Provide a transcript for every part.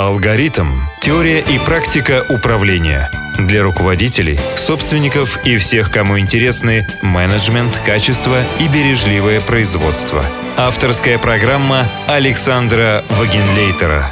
Алгоритм. Теория и практика управления. Для руководителей, собственников и всех, кому интересны менеджмент, качество и бережливое производство. Авторская программа Александра Вагенлейтера.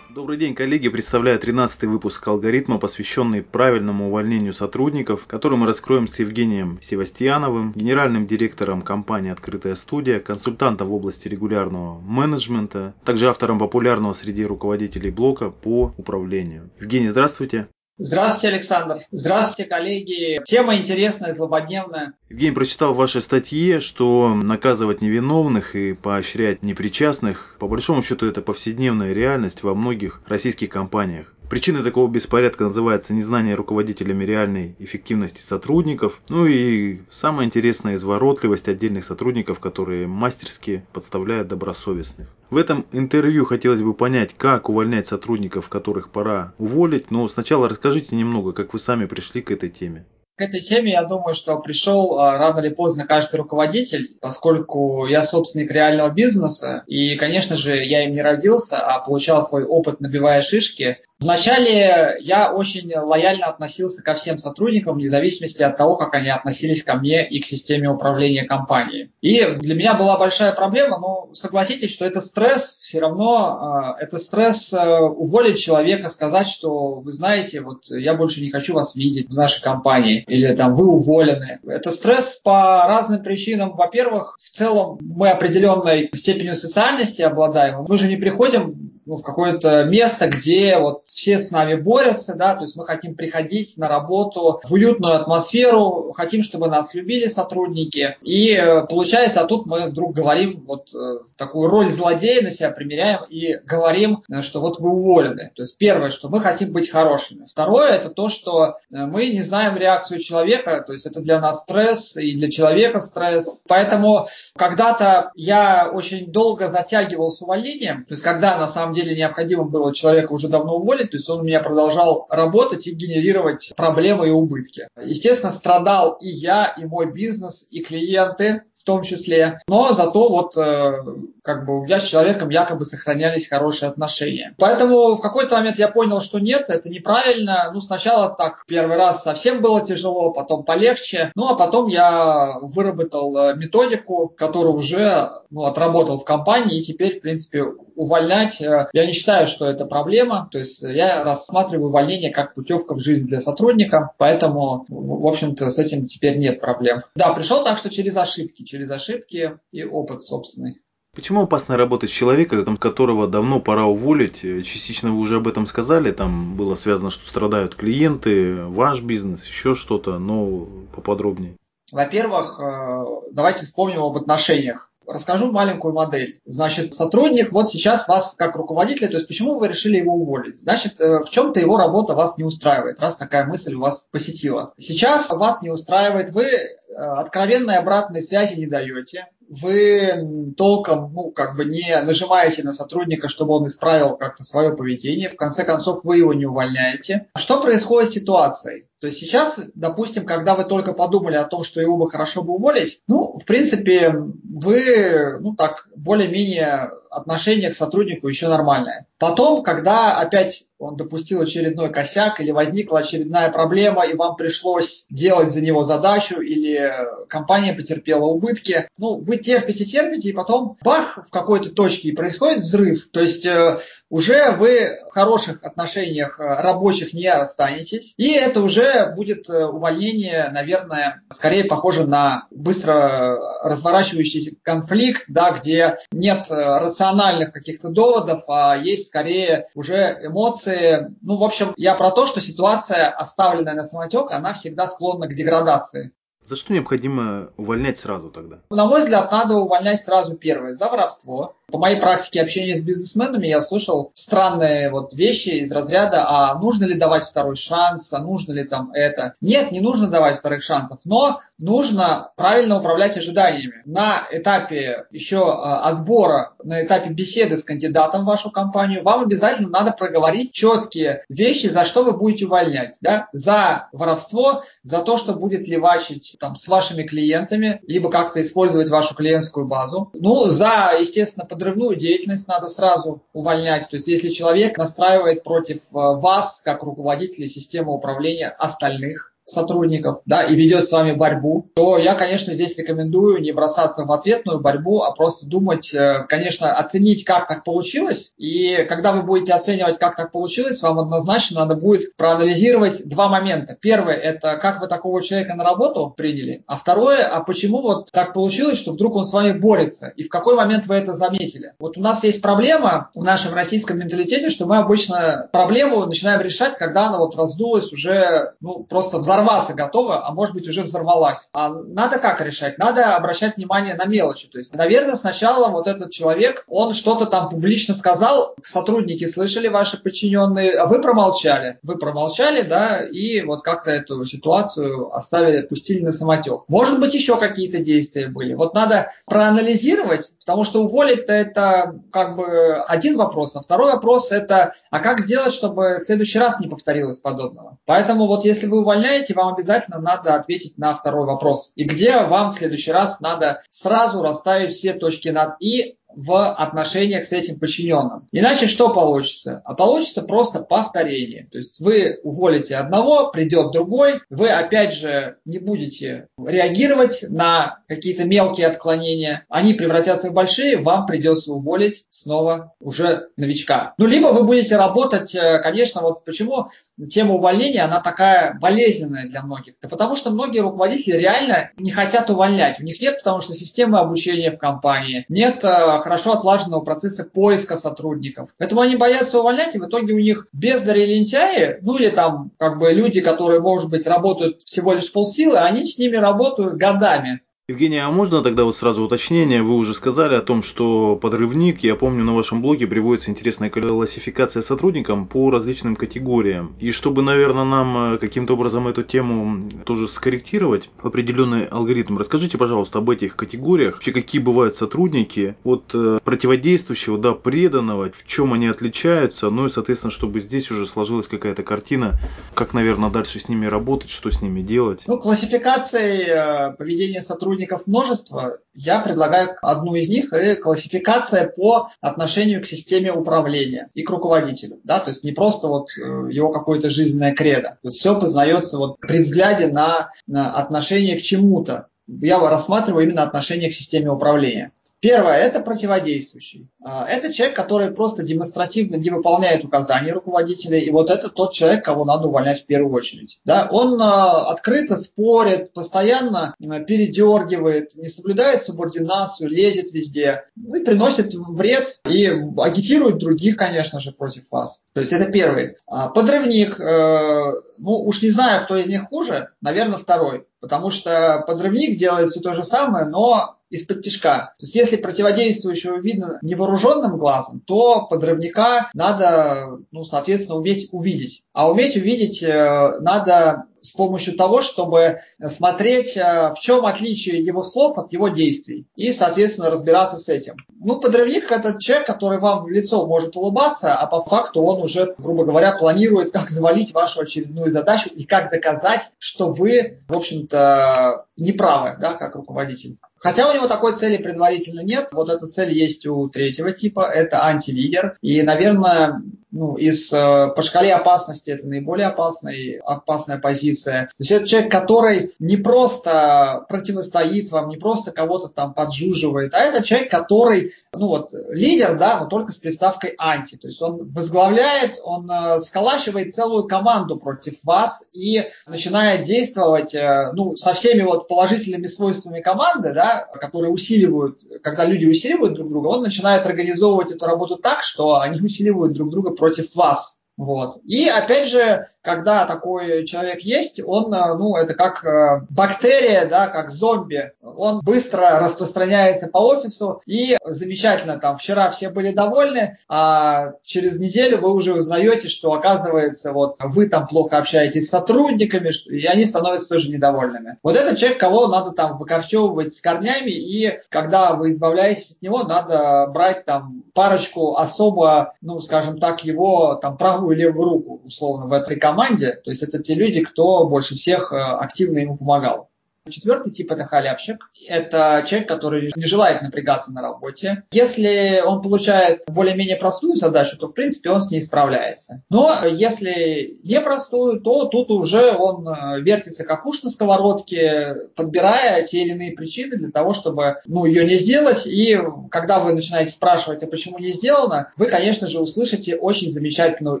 Добрый день, коллеги! Представляю 13 выпуск алгоритма, посвященный правильному увольнению сотрудников, который мы раскроем с Евгением Севастьяновым, генеральным директором компании «Открытая студия», консультантом в области регулярного менеджмента, также автором популярного среди руководителей блока по управлению. Евгений, здравствуйте! Здравствуйте, Александр. Здравствуйте, коллеги. Тема интересная, злободневная. Евгений прочитал в вашей статье, что наказывать невиновных и поощрять непричастных, по большому счету, это повседневная реальность во многих российских компаниях. Причиной такого беспорядка называется незнание руководителями реальной эффективности сотрудников, ну и самое интересное изворотливость отдельных сотрудников, которые мастерски подставляют добросовестных. В этом интервью хотелось бы понять, как увольнять сотрудников, которых пора уволить, но сначала расскажите немного, как вы сами пришли к этой теме. К этой теме, я думаю, что пришел а, рано или поздно каждый руководитель, поскольку я собственник реального бизнеса, и, конечно же, я им не родился, а получал свой опыт, набивая шишки. Вначале я очень лояльно относился ко всем сотрудникам, вне зависимости от того, как они относились ко мне и к системе управления компанией. И для меня была большая проблема, но согласитесь, что это стресс, все равно э, это стресс э, уволить человека, сказать, что вы знаете, вот я больше не хочу вас видеть в нашей компании, или там вы уволены. Это стресс по разным причинам. Во-первых, в целом мы определенной степенью социальности обладаем. Мы же не приходим ну, в какое-то место, где вот все с нами борются, да, то есть мы хотим приходить на работу в уютную атмосферу, хотим, чтобы нас любили сотрудники. И э, получается, а тут мы вдруг говорим вот э, такую роль злодея на себя примеряем и говорим, э, что вот вы уволены. То есть первое, что мы хотим быть хорошими. Второе, это то, что мы не знаем реакцию человека, то есть это для нас стресс и для человека стресс. Поэтому когда-то я очень долго затягивал с увольнением, то есть когда на самом деле деле необходимо было человека уже давно уволить, то есть он у меня продолжал работать и генерировать проблемы и убытки. Естественно, страдал и я, и мой бизнес, и клиенты, том числе. Но зато вот э, как бы у меня с человеком якобы сохранялись хорошие отношения. Поэтому в какой-то момент я понял, что нет, это неправильно. Ну, сначала так первый раз совсем было тяжело, потом полегче. Ну, а потом я выработал э, методику, которую уже ну, отработал в компании, и теперь, в принципе, увольнять, э, я не считаю, что это проблема. То есть я рассматриваю увольнение как путевка в жизнь для сотрудника, поэтому, в общем-то, с этим теперь нет проблем. Да, пришел так, что через ошибки, через ошибки и опыт собственный. Почему опасно работать с человеком, которого давно пора уволить? Частично вы уже об этом сказали, там было связано, что страдают клиенты, ваш бизнес, еще что-то, но поподробнее. Во-первых, э, давайте вспомним об отношениях расскажу маленькую модель. Значит, сотрудник вот сейчас вас как руководитель, то есть почему вы решили его уволить? Значит, э, в чем-то его работа вас не устраивает, раз такая мысль вас посетила. Сейчас вас не устраивает, вы э, откровенной обратной связи не даете, вы толком, ну, как бы не нажимаете на сотрудника, чтобы он исправил как-то свое поведение, в конце концов вы его не увольняете. Что происходит с ситуацией? То есть сейчас, допустим, когда вы только подумали о том, что его бы хорошо бы уволить, ну, в принципе, вы, ну так, более-менее отношение к сотруднику еще нормальное. Потом, когда опять он допустил очередной косяк или возникла очередная проблема, и вам пришлось делать за него задачу, или компания потерпела убытки, ну, вы терпите, терпите, и потом бах, в какой-то точке и происходит взрыв. То есть э, уже вы в хороших отношениях э, рабочих не расстанетесь, и это уже будет э, увольнение, наверное, скорее похоже на быстро разворачивающийся конфликт, да, где нет рациональных каких-то доводов, а есть скорее уже эмоции. Ну, в общем, я про то, что ситуация, оставленная на самотек, она всегда склонна к деградации. За что необходимо увольнять сразу тогда? На мой взгляд, надо увольнять сразу первое за воровство. По моей практике общения с бизнесменами я слышал странные вот вещи из разряда, а нужно ли давать второй шанс, а нужно ли там это. Нет, не нужно давать вторых шансов, но нужно правильно управлять ожиданиями. На этапе еще а, отбора, на этапе беседы с кандидатом в вашу компанию, вам обязательно надо проговорить четкие вещи, за что вы будете увольнять. Да? За воровство, за то, что будет левачить там, с вашими клиентами, либо как-то использовать вашу клиентскую базу. Ну, за, естественно, подрывную деятельность надо сразу увольнять. То есть если человек настраивает против э, вас, как руководителя системы управления остальных, сотрудников, да, и ведет с вами борьбу, то я, конечно, здесь рекомендую не бросаться в ответную борьбу, а просто думать, э, конечно, оценить, как так получилось. И когда вы будете оценивать, как так получилось, вам однозначно надо будет проанализировать два момента. Первое – это как вы такого человека на работу приняли, а второе – а почему вот так получилось, что вдруг он с вами борется, и в какой момент вы это заметили. Вот у нас есть проблема в нашем российском менталитете, что мы обычно проблему начинаем решать, когда она вот раздулась уже, ну, просто взорвалась взорваться готова, а может быть уже взорвалась. А надо как решать? Надо обращать внимание на мелочи. То есть, наверное, сначала вот этот человек, он что-то там публично сказал, сотрудники слышали ваши подчиненные, а вы промолчали. Вы промолчали, да, и вот как-то эту ситуацию оставили, пустили на самотек. Может быть, еще какие-то действия были. Вот надо проанализировать, потому что уволить-то это как бы один вопрос, а второй вопрос это, а как сделать, чтобы в следующий раз не повторилось подобного. Поэтому вот если вы увольняете, вам обязательно надо ответить на второй вопрос. И где вам в следующий раз надо сразу расставить все точки над «и», в отношениях с этим подчиненным. Иначе что получится? А получится просто повторение. То есть вы уволите одного, придет другой, вы опять же не будете реагировать на какие-то мелкие отклонения, они превратятся в большие, вам придется уволить снова уже новичка. Ну, либо вы будете работать, э, конечно, вот почему тема увольнения, она такая болезненная для многих. Да потому что многие руководители реально не хотят увольнять. У них нет, потому что системы обучения в компании, нет э, хорошо отлаженного процесса поиска сотрудников. Поэтому они боятся увольнять, и в итоге у них бездари лентяи, ну или там как бы люди, которые, может быть, работают всего лишь полсилы, они с ними работают годами. Евгений, а можно тогда вот сразу уточнение? Вы уже сказали о том, что подрывник, я помню, на вашем блоге приводится интересная классификация сотрудникам по различным категориям. И чтобы, наверное, нам э, каким-то образом эту тему тоже скорректировать, определенный алгоритм, расскажите, пожалуйста, об этих категориях. Вообще, какие бывают сотрудники от э, противодействующего до преданного, в чем они отличаются, ну и, соответственно, чтобы здесь уже сложилась какая-то картина, как, наверное, дальше с ними работать, что с ними делать. Ну, классификация э, поведения сотрудников сотрудников множество, я предлагаю одну из них, и классификация по отношению к системе управления и к руководителю. Да? То есть не просто вот э, его какое-то жизненное кредо. То все познается вот при взгляде на, на отношение к чему-то. Я рассматриваю именно отношение к системе управления. Первое – это противодействующий. А, это человек, который просто демонстративно не выполняет указания руководителя, и вот это тот человек, кого надо увольнять в первую очередь. Да? Он а, открыто спорит, постоянно а, передергивает, не соблюдает субординацию, лезет везде, ну и приносит вред и агитирует других, конечно же, против вас. То есть это первый. Подрывник, э, ну уж не знаю, кто из них хуже, наверное, второй. Потому что подрывник делает все то же самое, но из-под тяжка. То есть если противодействующего видно невооруженным глазом, то подрывника надо, ну, соответственно, уметь увидеть. А уметь увидеть э, надо с помощью того, чтобы смотреть, э, в чем отличие его слов от его действий. И, соответственно, разбираться с этим. Ну, подрывник – это человек, который вам в лицо может улыбаться, а по факту он уже, грубо говоря, планирует, как завалить вашу очередную задачу и как доказать, что вы, в общем-то, неправы, да, как руководитель. Хотя у него такой цели предварительно нет. Вот эта цель есть у третьего типа. Это антилидер. И, наверное, ну, из, э, по шкале опасности это наиболее опасная, опасная позиция. То есть это человек, который не просто противостоит вам, не просто кого-то там поджуживает, а это человек, который, ну вот, лидер, да, но только с приставкой анти. То есть он возглавляет, он э, сколачивает целую команду против вас и начинает действовать, э, ну, со всеми вот положительными свойствами команды, да, которые усиливают, когда люди усиливают друг друга, он начинает организовывать эту работу так, что они усиливают друг друга против вас. Вот. И опять же, когда такой человек есть, он, э, ну, это как э, бактерия, да, как зомби. Он быстро распространяется по офису, и замечательно, там, вчера все были довольны, а через неделю вы уже узнаете, что, оказывается, вот вы там плохо общаетесь с сотрудниками, и они становятся тоже недовольными. Вот этот человек, кого надо там выкорчевывать с корнями, и когда вы избавляетесь от него, надо брать там парочку особо, ну, скажем так, его там правую и левую руку, условно, в этой команде. То есть это те люди, кто больше всех э, активно ему помогал. Четвертый тип – это халявщик. Это человек, который не желает напрягаться на работе. Если он получает более-менее простую задачу, то, в принципе, он с ней справляется. Но если непростую, то тут уже он э, вертится как уж на сковородке, подбирая те или иные причины для того, чтобы ну, ее не сделать. И когда вы начинаете спрашивать, а почему не сделано, вы, конечно же, услышите очень замечательную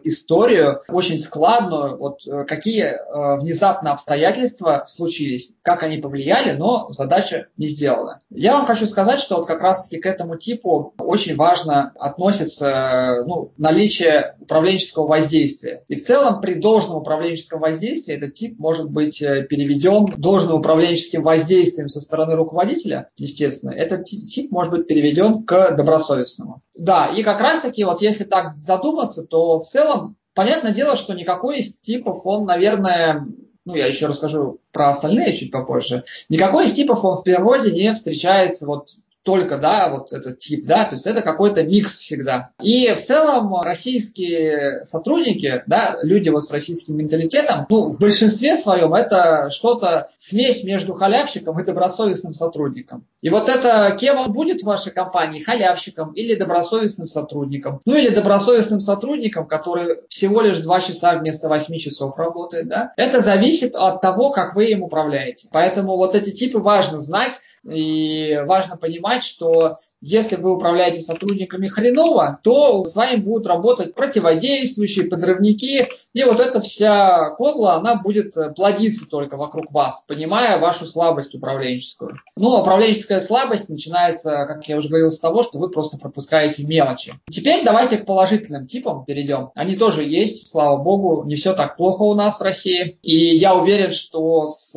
историю, очень складную, вот э, какие э, внезапно обстоятельства случились, как они повлияли, но задача не сделана. Я вам хочу сказать, что вот как раз-таки к этому типу очень важно относится ну, наличие управленческого воздействия. И в целом при должном управленческом воздействии этот тип может быть э, переведен должным управленческим воздействием со стороны руководителя, естественно, этот тип может быть переведен к добросовестному. Да, и как раз-таки вот если так задуматься, то в целом понятное дело, что никакой из типов он, наверное, ну, я еще расскажу про остальные чуть попозже, никакой из типов он в природе не встречается вот только, да, вот этот тип, да, то есть это какой-то микс всегда. И в целом российские сотрудники, да, люди вот с российским менталитетом, ну, в большинстве своем это что-то, смесь между халявщиком и добросовестным сотрудником. И вот это, кем он будет в вашей компании, халявщиком или добросовестным сотрудником, ну или добросовестным сотрудником, который всего лишь 2 часа вместо 8 часов работает, да, это зависит от того, как вы им управляете. Поэтому вот эти типы важно знать, и важно понимать, что если вы управляете сотрудниками хреново, то с вами будут работать противодействующие, подрывники, и вот эта вся кодла, она будет плодиться только вокруг вас, понимая вашу слабость управленческую. Ну, управленческая слабость начинается, как я уже говорил, с того, что вы просто пропускаете мелочи. Теперь давайте к положительным типам перейдем. Они тоже есть, слава богу, не все так плохо у нас в России. И я уверен, что с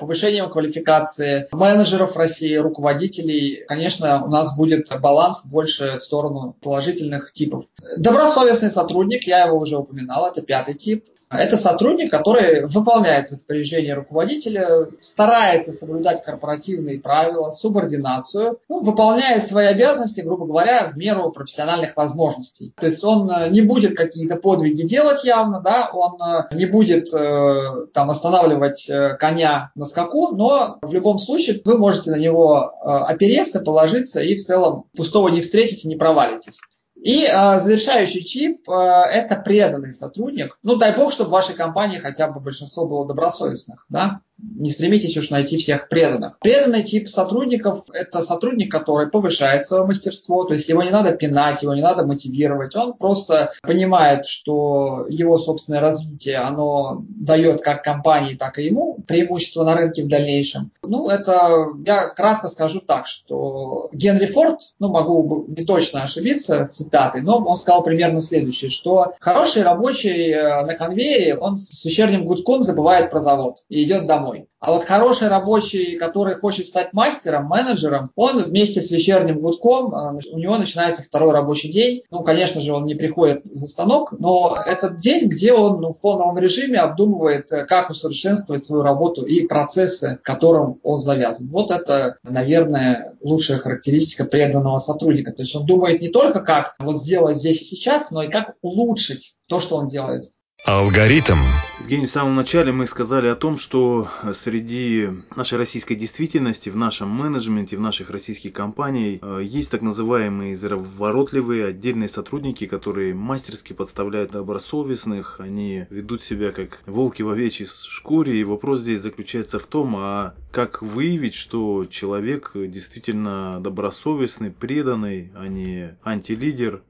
повышением квалификации менеджеров России, руководителей, конечно, у нас будет баланс больше в сторону положительных типов. Добросовестный сотрудник, я его уже упоминал, это пятый тип. Это сотрудник, который выполняет распоряжение руководителя, старается соблюдать корпоративные правила, субординацию, ну, выполняет свои обязанности, грубо говоря, в меру профессиональных возможностей. То есть он э, не будет какие-то подвиги делать явно, да, он э, не будет э, там останавливать коня на скаку, но в любом случае вы можете на него опереться, положиться и в целом пустого не встретите, не провалитесь. И э, завершающий чип э, это преданный сотрудник. Ну, дай бог, чтобы в вашей компании хотя бы большинство было добросовестных, да? Не стремитесь уж найти всех преданных. Преданный тип сотрудников – это сотрудник, который повышает свое мастерство, то есть его не надо пинать, его не надо мотивировать, он просто понимает, что его собственное развитие, оно дает как компании, так и ему преимущество на рынке в дальнейшем. Ну, это, я кратко скажу так, что Генри Форд, ну, могу не точно ошибиться с цитатой, но он сказал примерно следующее, что хороший рабочий э, на конвейере, он с вечерним гудком забывает про завод и идет домой домой. А вот хороший рабочий, который хочет стать мастером, менеджером, он вместе с вечерним гудком, а, у него начинается второй рабочий день. Ну, конечно же, он не приходит за станок, но этот день, где он ну, в фоновом режиме обдумывает, э, как усовершенствовать свою работу и процессы, которым он завязан. Вот это, наверное, лучшая характеристика преданного сотрудника. То есть он думает не только, как вот сделать здесь и сейчас, но и как улучшить то, что он делает. Алгоритм. Евгений, в самом начале мы сказали о том, что среди нашей российской действительности, в нашем менеджменте, в наших российских компаниях э, есть так называемые изворотливые отдельные сотрудники, которые мастерски подставляют добросовестных, они ведут себя как волки в овечьей шкуре, и вопрос здесь заключается в том, а как выявить, что человек действительно добросовестный, преданный, а не антилидер,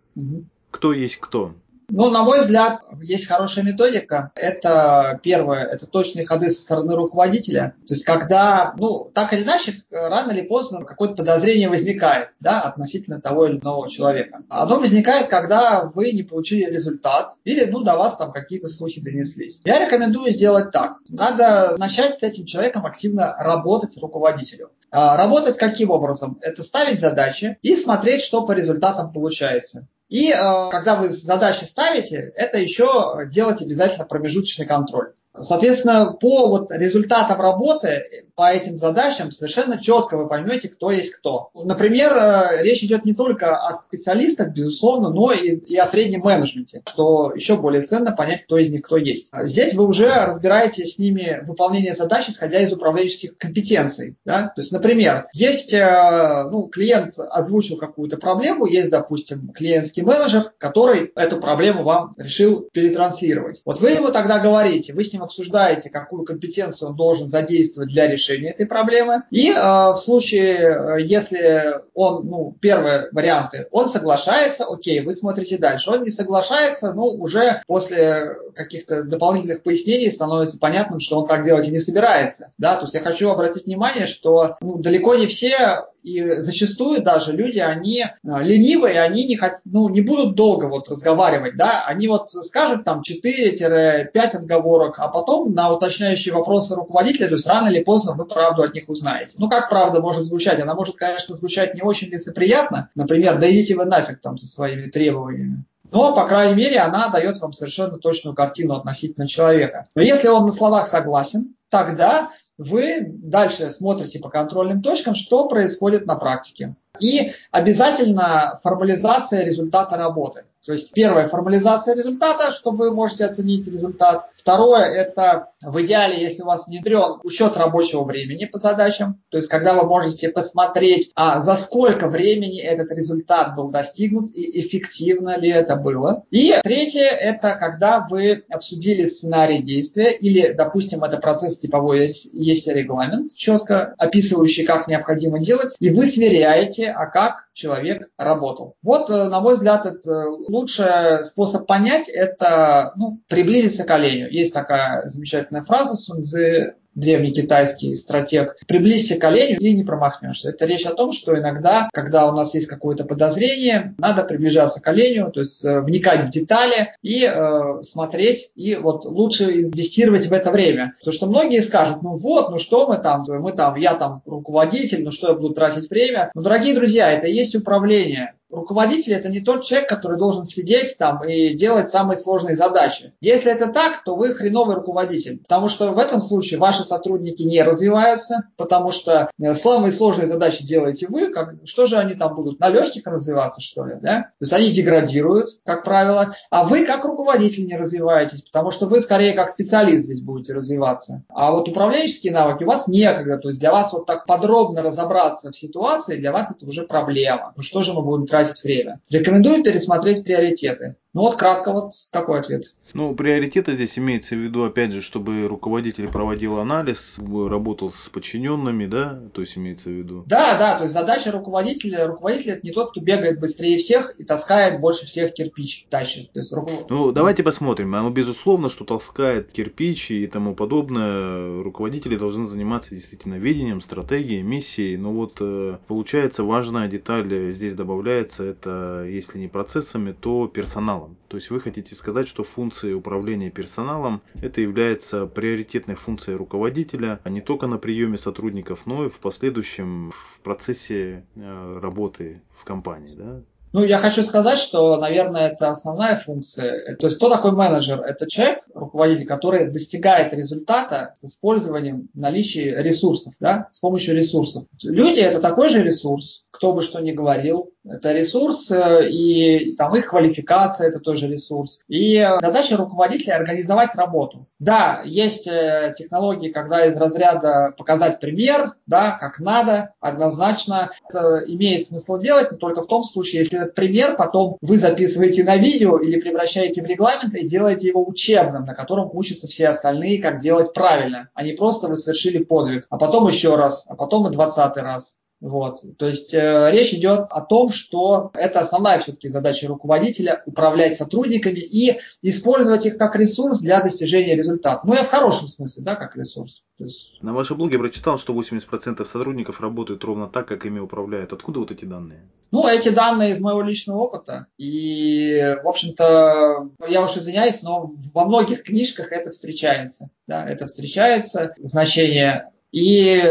кто есть кто. Ну, на мой взгляд, есть хорошая методика. Это первое, это точные ходы со стороны руководителя. То есть, когда, ну, так или иначе, рано или поздно какое-то подозрение возникает, да, относительно того или иного человека. Оно возникает, когда вы не получили результат или, ну, до вас там какие-то слухи донеслись. Я рекомендую сделать так. Надо начать с этим человеком активно работать руководителю. А, работать каким образом? Это ставить задачи и смотреть, что по результатам получается. И э, когда вы задачи ставите, это еще делать обязательно промежуточный контроль. Соответственно, по вот результатам работы, по этим задачам совершенно четко вы поймете, кто есть кто. Например, э, речь идет не только о специалистах, безусловно, но и, и о среднем менеджменте, что еще более ценно понять, кто из них кто есть. Здесь вы уже разбираете с ними выполнение задач, исходя из управленческих компетенций. Да? То есть, например, есть э, ну, клиент озвучил какую-то проблему, есть, допустим, клиентский менеджер, который эту проблему вам решил перетранслировать. Вот вы ему тогда говорите, вы с ним обсуждаете, какую компетенцию он должен задействовать для решения этой проблемы. И э, в случае, э, если он, ну, первые варианты, он соглашается, окей, вы смотрите дальше. Он не соглашается, ну, уже после каких-то дополнительных пояснений становится понятным, что он так делать и не собирается. Да? То есть я хочу обратить внимание, что ну, далеко не все и зачастую даже люди, они а, ленивые, они не, хот... ну, не будут долго вот разговаривать, да, они вот скажут там 4-5 отговорок, а потом на уточняющие вопросы руководителя, то есть рано или поздно вы правду от них узнаете. Ну, как правда может звучать? Она может, конечно, звучать не очень лицеприятно, например, да идите вы нафиг там со своими требованиями. Но, по крайней мере, она дает вам совершенно точную картину относительно человека. Но если он на словах согласен, тогда вы дальше смотрите по контрольным точкам, что происходит на практике. И обязательно формализация результата работы. То есть первое – формализация результата, что вы можете оценить результат. Второе – это в идеале, если у вас внедрен учет рабочего времени по задачам, то есть когда вы можете посмотреть, а за сколько времени этот результат был достигнут и эффективно ли это было. И третье – это когда вы обсудили сценарий действия или, допустим, это процесс типовой, есть регламент, четко описывающий, как необходимо делать, и вы сверяете, а как человек работал. Вот, э, на мой взгляд, это э, лучший способ понять – это ну, приблизиться к оленю. Есть такая замечательная фраза Сунзы древний китайский стратег, приблизься к оленю и не промахнешься. Это речь о том, что иногда, когда у нас есть какое-то подозрение, надо приближаться к оленю, то есть э, вникать в детали и э, смотреть, и вот лучше инвестировать в это время. Потому что многие скажут, ну вот, ну что мы там, мы там, я там руководитель, ну что я буду тратить время. Но, дорогие друзья, это и есть управление руководитель это не тот человек, который должен сидеть там и делать самые сложные задачи. Если это так, то вы хреновый руководитель, потому что в этом случае ваши сотрудники не развиваются, потому что э, самые сложные задачи делаете вы, как, что же они там будут, на легких развиваться что ли, да? То есть они деградируют, как правило, а вы как руководитель не развиваетесь, потому что вы скорее как специалист здесь будете развиваться. А вот управленческие навыки у вас некогда, то есть для вас вот так подробно разобраться в ситуации, для вас это уже проблема. Ну что же мы будем тратить тратить время. Рекомендую пересмотреть приоритеты. Ну вот кратко вот такой ответ. Ну, приоритеты здесь имеется в виду, опять же, чтобы руководитель проводил анализ, работал с подчиненными, да, то есть имеется в виду. Да, да, то есть задача руководителя, руководитель это не тот, кто бегает быстрее всех и таскает больше всех кирпич, тащит. То есть, руковод... Ну, давайте посмотрим. Оно безусловно, что таскает кирпич и тому подобное. Руководители должны заниматься действительно видением, стратегией, миссией. Но вот э, получается важная деталь здесь добавляется, это если не процессами, то персоналом персоналом. То есть вы хотите сказать, что функция управления персоналом это является приоритетной функцией руководителя, а не только на приеме сотрудников, но и в последующем в процессе э, работы в компании. Да? Ну, я хочу сказать, что, наверное, это основная функция. То есть, кто такой менеджер? Это человек, руководитель, который достигает результата с использованием наличия ресурсов, да, с помощью ресурсов. Люди – это такой же ресурс, кто бы что ни говорил, это ресурс, э, и там их квалификация – это тоже ресурс. И задача руководителя – организовать работу. Да, есть э, технологии, когда из разряда показать пример, да, как надо, однозначно это имеет смысл делать, но только в том случае, если этот пример потом вы записываете на видео или превращаете в регламент и делаете его учебным, на котором учатся все остальные, как делать правильно, а не просто вы совершили подвиг, а потом еще раз, а потом и двадцатый раз. Вот. То есть э, речь идет о том, что это основная все-таки задача руководителя управлять сотрудниками и использовать их как ресурс для достижения результата. Ну, я в хорошем смысле, да, как ресурс. То есть... На вашем блоге прочитал, что 80% сотрудников работают ровно так, как ими управляют. Откуда вот эти данные? Ну, эти данные из моего личного опыта. И, в общем-то, я уж извиняюсь, но во многих книжках это встречается. Да, это встречается. Значение И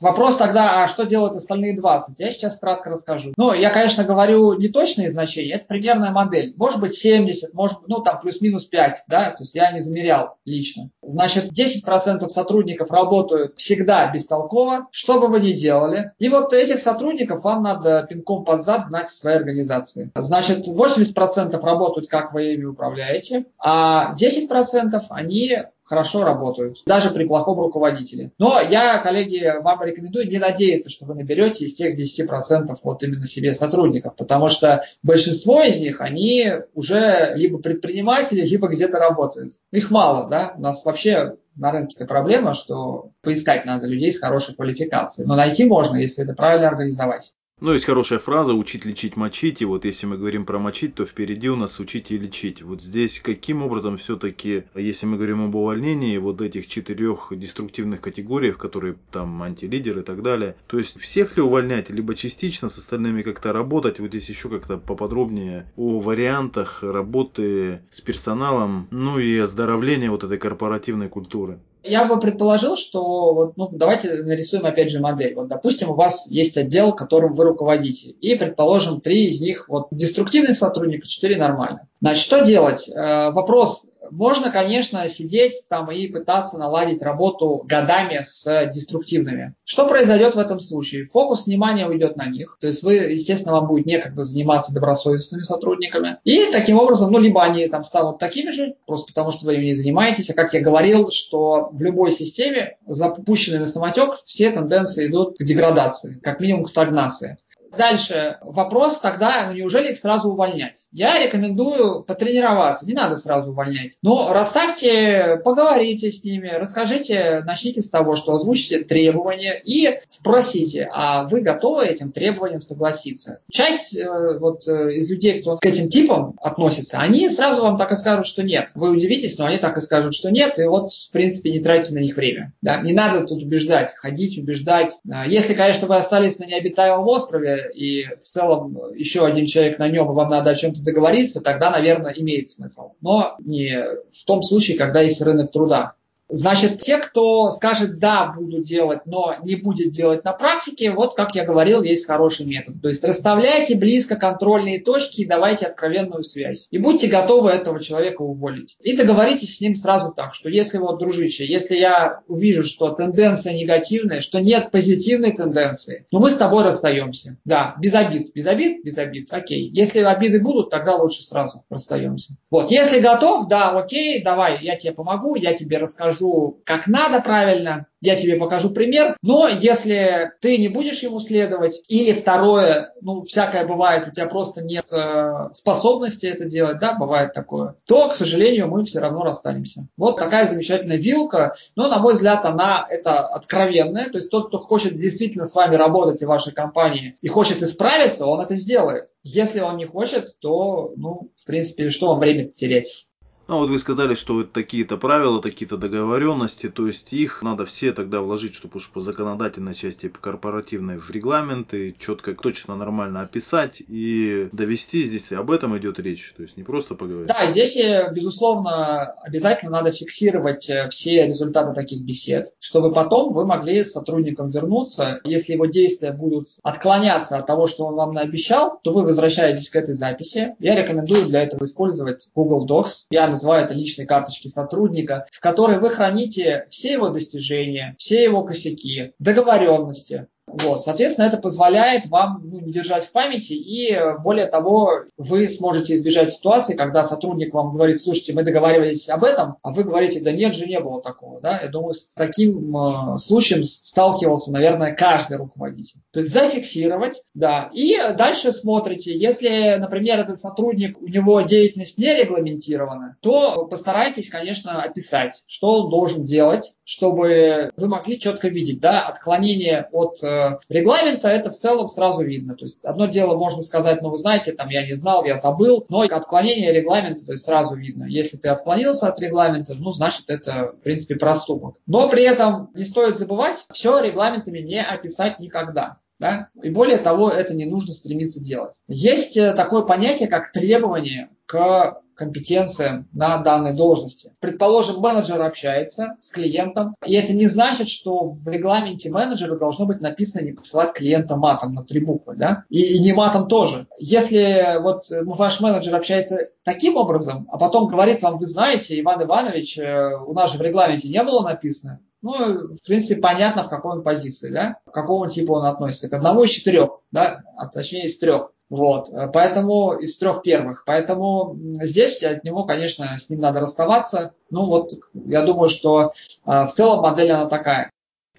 вопрос тогда, а что делают остальные 20? Я сейчас кратко расскажу. Ну, я, конечно, говорю не точные значения, это примерная модель. Может быть 70, может ну, там плюс-минус 5, да, то есть я не замерял лично. Значит, 10% сотрудников работают всегда бестолково, что бы вы ни делали. И вот этих сотрудников вам надо пинком под зад гнать в своей организации. Значит, 80% работают, как вы ими управляете, а 10% они хорошо работают, даже при плохом руководителе. Но я, коллеги, вам рекомендую не надеяться, что вы наберете из тех 10% вот именно себе сотрудников, потому что большинство из них, они уже либо предприниматели, либо где-то работают. Их мало, да, у нас вообще на рынке-то проблема, что поискать надо людей с хорошей квалификацией. Но найти можно, если это правильно организовать. Ну, есть хорошая фраза «учить, лечить, мочить». И вот если мы говорим про мочить, то впереди у нас учить и лечить. Вот здесь каким образом все-таки, если мы говорим об увольнении вот этих четырех деструктивных категориях, которые там антилидер и так далее, то есть всех ли увольнять, либо частично с остальными как-то работать? Вот здесь еще как-то поподробнее о вариантах работы с персоналом, ну и оздоровления вот этой корпоративной культуры. Я бы предположил, что вот, ну, давайте нарисуем опять же модель. Вот, допустим, у вас есть отдел, которым вы руководите, и, предположим, три из них вот деструктивных сотрудников, четыре нормальных. Значит, что делать? Э, вопрос можно, конечно, сидеть там и пытаться наладить работу годами с деструктивными. Что произойдет в этом случае? Фокус внимания уйдет на них. То есть вы, естественно, вам будет некогда заниматься добросовестными сотрудниками. И таким образом, ну, либо они там станут такими же, просто потому что вы ими не занимаетесь. А как я говорил, что в любой системе, запущенной на самотек, все тенденции идут к деградации, как минимум к стагнации. Дальше вопрос тогда, ну неужели их сразу увольнять? Я рекомендую потренироваться, не надо сразу увольнять. Но расставьте, поговорите с ними, расскажите, начните с того, что озвучите требования и спросите, а вы готовы этим требованиям согласиться? Часть э, вот э, из людей, кто к этим типам относится, они сразу вам так и скажут, что нет. Вы удивитесь, но они так и скажут, что нет, и вот, в принципе, не тратьте на них время. Да? Не надо тут убеждать, ходить, убеждать. Если, конечно, вы остались на необитаемом острове, и в целом еще один человек на нем, и вам надо о чем-то договориться, тогда, наверное, имеет смысл. Но не в том случае, когда есть рынок труда. Значит, те, кто скажет «да, буду делать», но не будет делать на практике, вот, как я говорил, есть хороший метод. То есть расставляйте близко контрольные точки и давайте откровенную связь. И будьте готовы этого человека уволить. И договоритесь с ним сразу так, что если вот, дружище, если я увижу, что тенденция негативная, что нет позитивной тенденции, ну мы с тобой расстаемся. Да, без обид, без обид, без обид, окей. Если обиды будут, тогда лучше сразу расстаемся. Вот, если готов, да, окей, давай, я тебе помогу, я тебе расскажу, покажу, как надо правильно, я тебе покажу пример, но если ты не будешь ему следовать, или второе, ну, всякое бывает, у тебя просто нет э, способности это делать, да, бывает такое, то, к сожалению, мы все равно расстанемся. Вот такая замечательная вилка, но, на мой взгляд, она это откровенная, то есть тот, кто хочет действительно с вами работать в вашей компании и хочет исправиться, он это сделает. Если он не хочет, то, ну, в принципе, что вам время терять? Ну вот вы сказали, что такие-то правила, такие-то договоренности, то есть их надо все тогда вложить, чтобы уж по законодательной части, по корпоративной в регламенты, четко, точно, нормально описать и довести здесь, об этом идет речь, то есть не просто поговорить. Да, здесь, э, безусловно, обязательно надо фиксировать э, все результаты таких бесед, чтобы потом вы могли с сотрудником вернуться, если его действия будут отклоняться от того, что он вам наобещал, то вы возвращаетесь к этой записи. Я рекомендую для этого использовать Google Docs. Я называю это личной карточки сотрудника, в которой вы храните все его достижения, все его косяки, договоренности, вот, соответственно, это позволяет вам ну, не держать в памяти, и более того, вы сможете избежать ситуации, когда сотрудник вам говорит, слушайте, мы договаривались об этом, а вы говорите, да нет же, не было такого. Да? Я думаю, с таким э, случаем сталкивался, наверное, каждый руководитель. То есть зафиксировать, да, и дальше смотрите, если, например, этот сотрудник, у него деятельность не регламентирована, то постарайтесь, конечно, описать, что он должен делать, чтобы вы могли четко видеть, да, отклонение от э, регламента, это в целом сразу видно. То есть одно дело можно сказать, ну вы знаете, там я не знал, я забыл, но отклонение регламента, то есть сразу видно. Если ты отклонился от регламента, ну значит это в принципе проступок. Но при этом не стоит забывать, все регламентами не описать никогда. Да? И более того, это не нужно стремиться делать. Есть э, такое понятие, как требование к компетенциям на данной должности. Предположим, менеджер общается с клиентом, и это не значит, что в регламенте менеджера должно быть написано не посылать клиента матом на три буквы, да, и, и не матом тоже. Если вот ваш менеджер общается таким образом, а потом говорит вам, вы знаете, Иван Иванович, э, у нас же в регламенте не было написано, ну, в принципе, понятно, в какой он позиции, да, к какому типу он относится, к одному из четырех, да, а точнее из трех. Вот, поэтому из трех первых. Поэтому здесь от него, конечно, с ним надо расставаться. Ну вот, я думаю, что в целом модель она такая.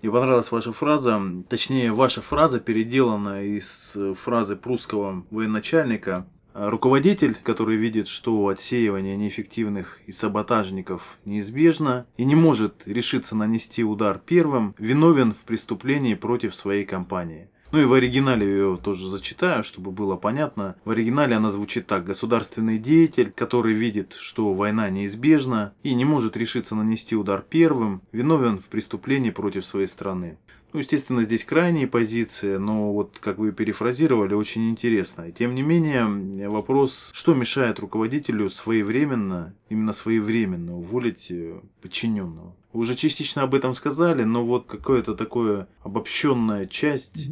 Мне понравилась ваша фраза, точнее, ваша фраза переделана из фразы прусского военачальника а руководитель, который видит, что отсеивание неэффективных и саботажников неизбежно и не может решиться нанести удар первым, виновен в преступлении против своей компании. Ну и в оригинале ее тоже зачитаю, чтобы было понятно. В оригинале она звучит так. Государственный деятель, который видит, что война неизбежна и не может решиться нанести удар первым, виновен в преступлении против своей страны. Ну, естественно, здесь крайние позиции, но вот, как вы перефразировали, очень интересно. И тем не менее, вопрос, что мешает руководителю своевременно, именно своевременно уволить э, подчиненного? Вы уже частично об этом сказали, но вот какое-то такое обобщенная часть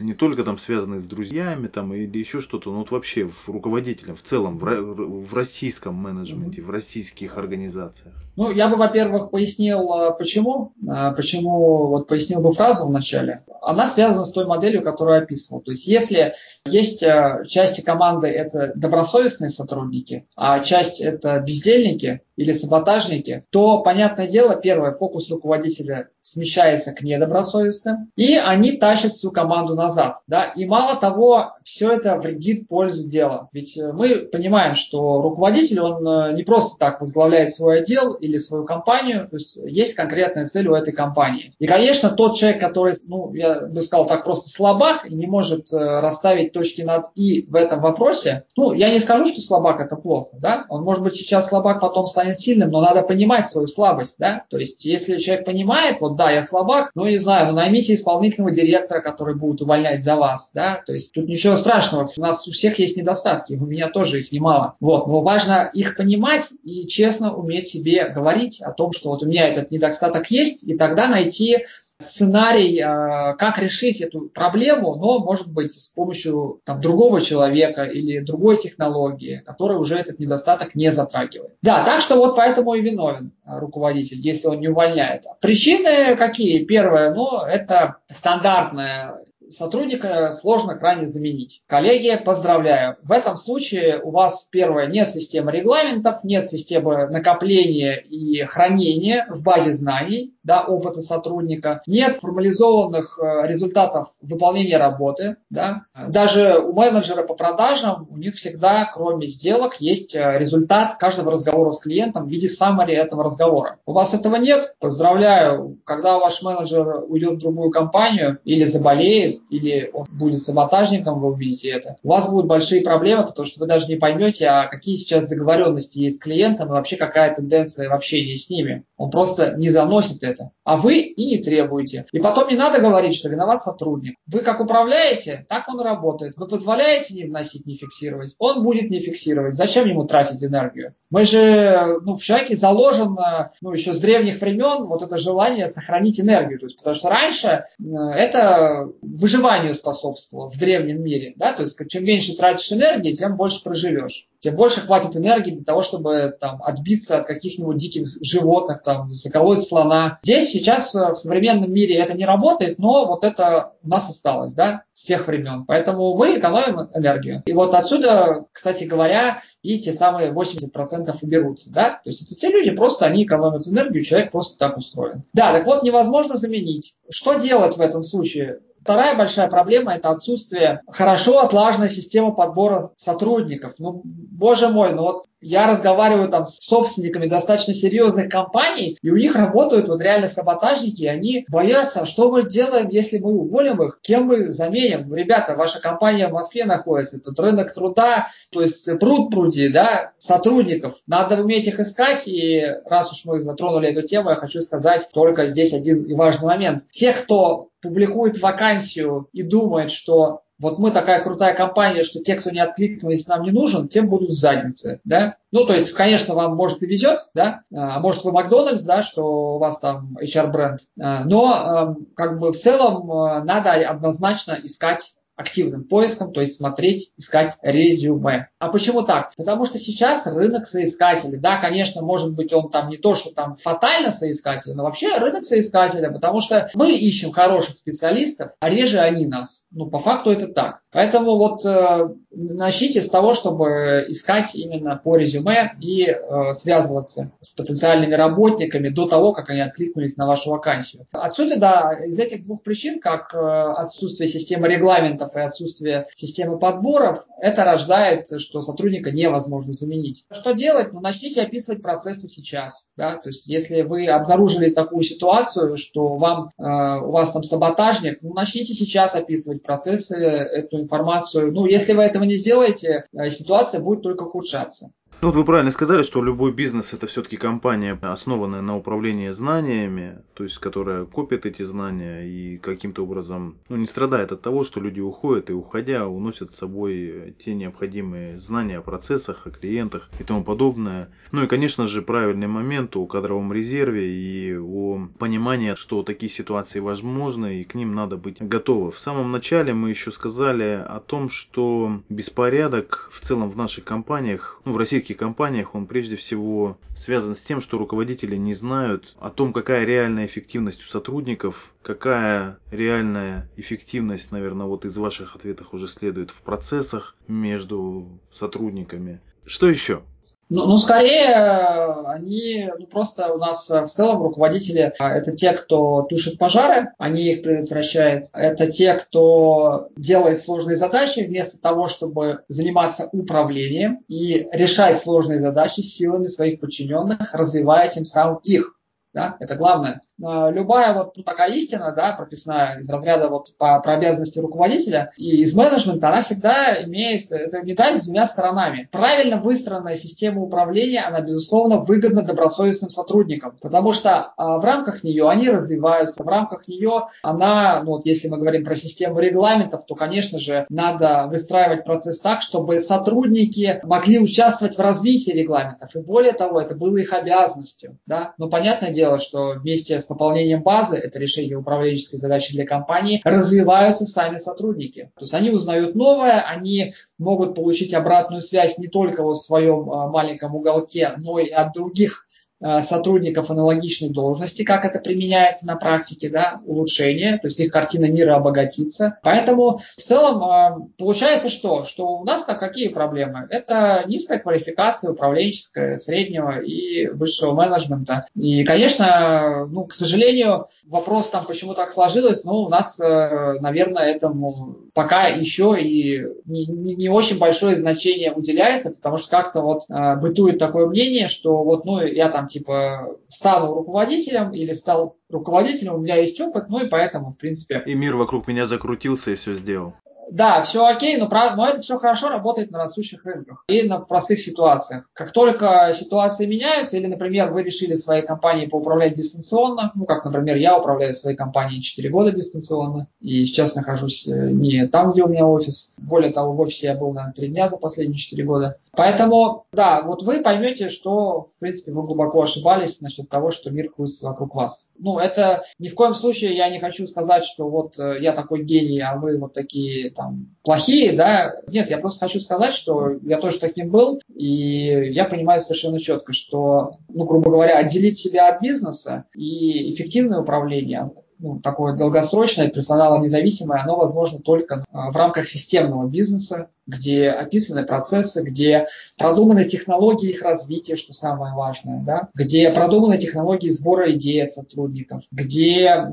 не только там связанные с друзьями там или еще что-то, но вот вообще в руководителем в целом в, в российском менеджменте, в российских организациях. Ну, я бы, во-первых, пояснил, э, почему. Э, почему, вот пояснил бы фразу в начале. Она связана с той моделью, которую я описывал. То есть, если есть э, части команды это добросовестные сотрудники, а часть это бездельники или саботажники, то, понятное дело, первое, фокус руководителя смещается к недобросовестным, и они тащат всю команду назад. Да? И мало того, все это вредит пользу дела. Ведь э, мы понимаем, что руководитель, он э, не просто так возглавляет свой отдел или свою компанию, то есть есть конкретная цель у этой компании. И, конечно, тот человек, который, ну, я бы сказал так, просто слабак и не может э, расставить точки над «и» в этом вопросе, ну, я не скажу, что слабак это плохо, да, он может быть сейчас слабак, потом станет сильным, но надо понимать свою слабость, да, то есть если человек понимает, вот да, я слабак, ну не знаю, ну наймите исполнительного директора, который будет увольнять за вас, да, то есть тут ничего страшного, у нас у всех есть недостатки, у меня тоже их немало, вот, но важно их понимать и честно уметь себе говорить о том, что вот у меня этот недостаток есть, и тогда найти сценарий, э, как решить эту проблему, но, может быть, с помощью там, другого человека или другой технологии, которая уже этот недостаток не затрагивает. Да, так что вот поэтому и виновен э, руководитель, если он не увольняет. Причины какие? Первое, ну, это стандартная сотрудника сложно крайне заменить. Коллеги, поздравляю. В этом случае у вас, первое, нет системы регламентов, нет системы накопления и хранения в базе знаний да, опыта сотрудника, нет формализованных э, результатов выполнения работы. Да. Даже у менеджера по продажам у них всегда, кроме сделок, есть э, результат каждого разговора с клиентом в виде саммари этого разговора. У вас этого нет? Поздравляю. Когда ваш менеджер уйдет в другую компанию или заболеет, или он будет саботажником, вы увидите это, у вас будут большие проблемы, потому что вы даже не поймете, а какие сейчас договоренности есть с клиентом и вообще какая тенденция в общении с ними. Он просто не заносит это. А вы и не требуете. И потом не надо говорить, что виноват сотрудник. Вы как управляете, так он работает. Вы позволяете не вносить, не фиксировать, он будет не фиксировать. Зачем ему тратить энергию? Мы же, ну, в человеке заложено, ну, еще с древних времен вот это желание сохранить энергию. То есть, потому что раньше э, это выживанию способствовало в древнем мире. Да? То есть, чем меньше тратишь энергии, тем больше проживешь тем больше хватит энергии для того, чтобы там, отбиться от каких-нибудь диких животных, там, заколоть слона. Здесь сейчас э, в современном мире это не работает, но вот это у нас осталось, да, с тех времен. Поэтому мы экономим энергию. И вот отсюда, кстати говоря, и те самые 80% уберутся, да. То есть это те люди, просто они экономят энергию, человек просто так устроен. Да, так вот, невозможно заменить. Что делать в этом случае? Вторая большая проблема – это отсутствие хорошо отлаженной системы подбора сотрудников. Ну, боже мой, ну вот я разговариваю там с собственниками достаточно серьезных компаний, и у них работают вот реально саботажники, и они боятся, что мы делаем, если мы уволим их, кем мы заменим. Ребята, ваша компания в Москве находится, тут рынок труда, то есть пруд пруди, да, сотрудников. Надо уметь их искать, и раз уж мы затронули эту тему, я хочу сказать только здесь один важный момент. Те, кто публикует вакансию и думает, что вот мы такая крутая компания, что те, кто не откликнулись, нам не нужен, тем будут в заднице, да. Ну, то есть, конечно, вам, может, и везет, да, а может, вы Макдональдс, да, что у вас там HR-бренд, а, но эм, как бы в целом э, надо однозначно искать активным поиском, то есть смотреть, искать резюме. А почему так? Потому что сейчас рынок соискателей. Да, конечно, может быть он там не то, что там фатально соискатель, но вообще рынок соискателя, потому что мы ищем хороших специалистов, а реже они нас. Ну, по факту это так. Поэтому вот э, начните с того, чтобы искать именно по резюме и э, связываться с потенциальными работниками до того, как они откликнулись на вашу вакансию. Отсюда, да, из этих двух причин, как э, отсутствие системы регламентов и отсутствие системы подборов, это рождает, что сотрудника невозможно заменить. Что делать? Ну, начните описывать процессы сейчас. Да? То есть, если вы обнаружили такую ситуацию, что вам, э, у вас там саботажник, ну, начните сейчас описывать процессы, эту информацию. Ну, если вы этого не сделаете, э, ситуация будет только ухудшаться. Ну, вот вы правильно сказали, что любой бизнес это все-таки компания, основанная на управлении знаниями, то есть которая копит эти знания и каким-то образом ну, не страдает от того, что люди уходят и уходя уносят с собой те необходимые знания о процессах, о клиентах и тому подобное. Ну и, конечно же, правильный момент о кадровом резерве и о понимании, что такие ситуации возможны и к ним надо быть готовы. В самом начале мы еще сказали о том, что беспорядок в целом в наших компаниях, ну, в российских российских компаниях он прежде всего связан с тем, что руководители не знают о том, какая реальная эффективность у сотрудников, какая реальная эффективность, наверное, вот из ваших ответов уже следует в процессах между сотрудниками. Что еще? Ну, ну, скорее, э, они ну, просто у нас э, в целом руководители э, это те, кто тушит пожары, они их предотвращают. Это те, кто делает сложные задачи вместо того, чтобы заниматься управлением и решать сложные задачи силами своих подчиненных, развивая тем самым их. Да? Это главное. А, любая вот ну, такая истина, да, прописная из разряда вот по, про обязанности руководителя и из менеджмента, она всегда имеет, это медаль с двумя сторонами. Правильно выстроенная система управления, она, безусловно, выгодна добросовестным сотрудникам, потому что а, в рамках нее они развиваются, в рамках нее она, ну вот если мы говорим про систему регламентов, то, конечно же, надо выстраивать процесс так, чтобы сотрудники могли участвовать в развитии регламентов, и более того, это было их обязанностью, да, но понятное дело, что вместе с пополнением базы, это решение управленческой задачи для компании, развиваются сами сотрудники. То есть они узнают новое, они могут получить обратную связь не только вот в своем а, маленьком уголке, но и от других сотрудников аналогичной должности, как это применяется на практике, да, улучшение, то есть их картина мира обогатится. Поэтому в целом э, получается что? Что у нас-то какие проблемы? Это низкая квалификация управленческая, среднего и высшего менеджмента. И, конечно, ну, к сожалению, вопрос там, почему так сложилось, ну, у нас, э, наверное, этому пока еще и не, не очень большое значение уделяется, потому что как-то вот бытует такое мнение, что вот, ну, я там типа, стану руководителем или стал руководителем, у меня есть опыт, ну и поэтому, в принципе... И мир вокруг меня закрутился и все сделал. Да, все окей, но, но это все хорошо работает на растущих рынках и на простых ситуациях. Как только ситуации меняются, или, например, вы решили своей компанией поуправлять дистанционно, ну, как, например, я управляю своей компанией 4 года дистанционно, и сейчас нахожусь э, не там, где у меня офис. Более того, в офисе я был, наверное, 3 дня за последние 4 года. Поэтому, да, вот вы поймете, что, в принципе, вы глубоко ошибались насчет того, что мир крутится вокруг вас. Ну, это ни в коем случае я не хочу сказать, что вот э, я такой гений, а вы вот такие там плохие, да. Нет, я просто хочу сказать, что я тоже таким был, и я понимаю совершенно четко, что, ну, грубо говоря, отделить себя от бизнеса и эффективное управление ну, такое долгосрочное, персонало независимое, оно возможно только в рамках системного бизнеса, где описаны процессы, где продуманы технологии их развития, что самое важное, да? где продуманы технологии сбора идей от сотрудников, где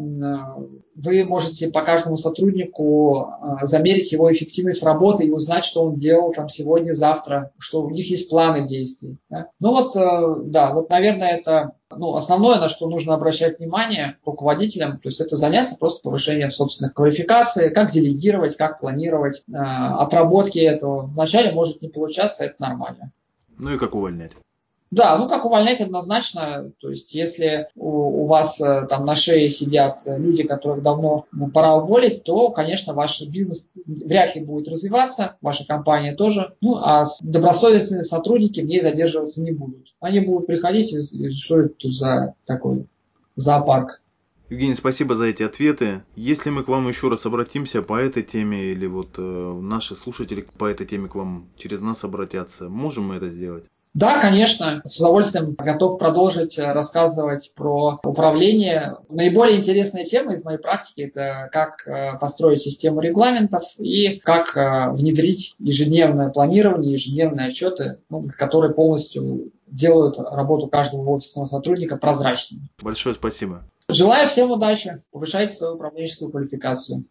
вы можете по каждому сотруднику а, замерить его эффективность работы и узнать, что он делал там сегодня, завтра, что у них есть планы действий. Да? Ну вот, э, да, вот, наверное, это ну, основное, на что нужно обращать внимание руководителям, то есть это заняться просто повышением собственных квалификаций, как делегировать, как планировать, э, отработки этого. Вначале может не получаться, это нормально. Ну и как увольнять. Да, ну как увольнять однозначно. То есть если у, у вас э, там на шее сидят люди, которых давно ну, пора уволить, то, конечно, ваш бизнес вряд ли будет развиваться, ваша компания тоже. Ну а добросовестные сотрудники в ней задерживаться не будут. Они будут приходить и, и что это тут за такой зоопарк. Евгений, спасибо за эти ответы. Если мы к вам еще раз обратимся по этой теме, или вот э, наши слушатели по этой теме к вам через нас обратятся, можем мы это сделать? Да, конечно, с удовольствием готов продолжить э, рассказывать про управление. Наиболее интересная тема из моей практики – это как э, построить систему регламентов и как э, внедрить ежедневное планирование, ежедневные отчеты, ну, которые полностью делают работу каждого офисного сотрудника прозрачной. Большое спасибо. Желаю всем удачи, повышайте свою управленческую квалификацию.